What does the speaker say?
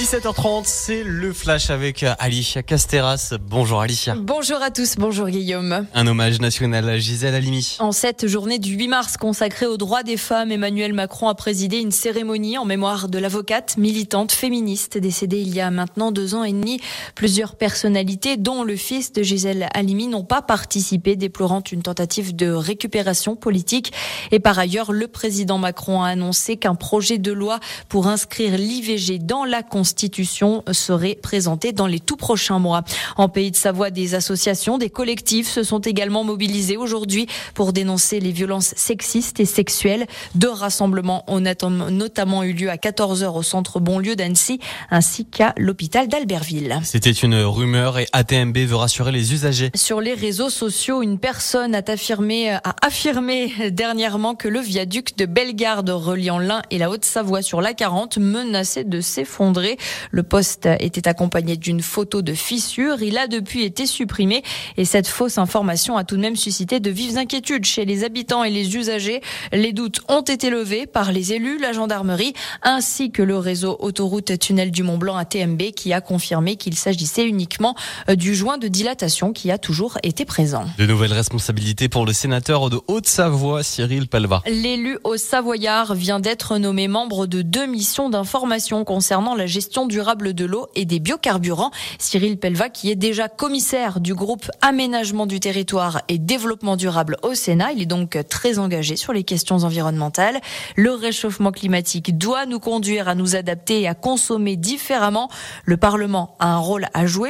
17h30, c'est le flash avec Alicia Casteras. Bonjour Alicia. Bonjour à tous, bonjour Guillaume. Un hommage national à Gisèle Halimi. En cette journée du 8 mars consacrée aux droits des femmes, Emmanuel Macron a présidé une cérémonie en mémoire de l'avocate militante féministe décédée il y a maintenant deux ans et demi. Plusieurs personnalités, dont le fils de Gisèle Halimi, n'ont pas participé, déplorant une tentative de récupération politique. Et par ailleurs, le président Macron a annoncé qu'un projet de loi pour inscrire l'IVG dans la Constitution serait présenté dans les tout prochains mois. En Pays de Savoie, des associations, des collectifs se sont également mobilisés aujourd'hui pour dénoncer les violences sexistes et sexuelles. Deux rassemblements ont notamment eu lieu à 14h au centre Bonlieu d'Annecy ainsi qu'à l'hôpital d'Albertville. C'était une rumeur et ATMB veut rassurer les usagers. Sur les réseaux sociaux, une personne a affirmé, a affirmé dernièrement que le viaduc de Bellegarde reliant l'Ain et la Haute-Savoie sur la 40 menaçait de s'effondrer. Le poste était accompagné d'une photo de fissure. Il a depuis été supprimé et cette fausse information a tout de même suscité de vives inquiétudes chez les habitants et les usagers. Les doutes ont été levés par les élus, la gendarmerie ainsi que le réseau autoroute tunnel du Mont Blanc à TMB qui a confirmé qu'il s'agissait uniquement euh, du joint de dilatation qui a toujours été présent. De nouvelles responsabilités pour le sénateur de Haute-Savoie, Cyril Pelva. L'élu au Savoyard vient d'être nommé membre de deux missions d'information concernant la durable de l'eau et des biocarburants. Cyril Pelva, qui est déjà commissaire du groupe Aménagement du territoire et développement durable au Sénat, il est donc très engagé sur les questions environnementales. Le réchauffement climatique doit nous conduire à nous adapter et à consommer différemment. Le Parlement a un rôle à jouer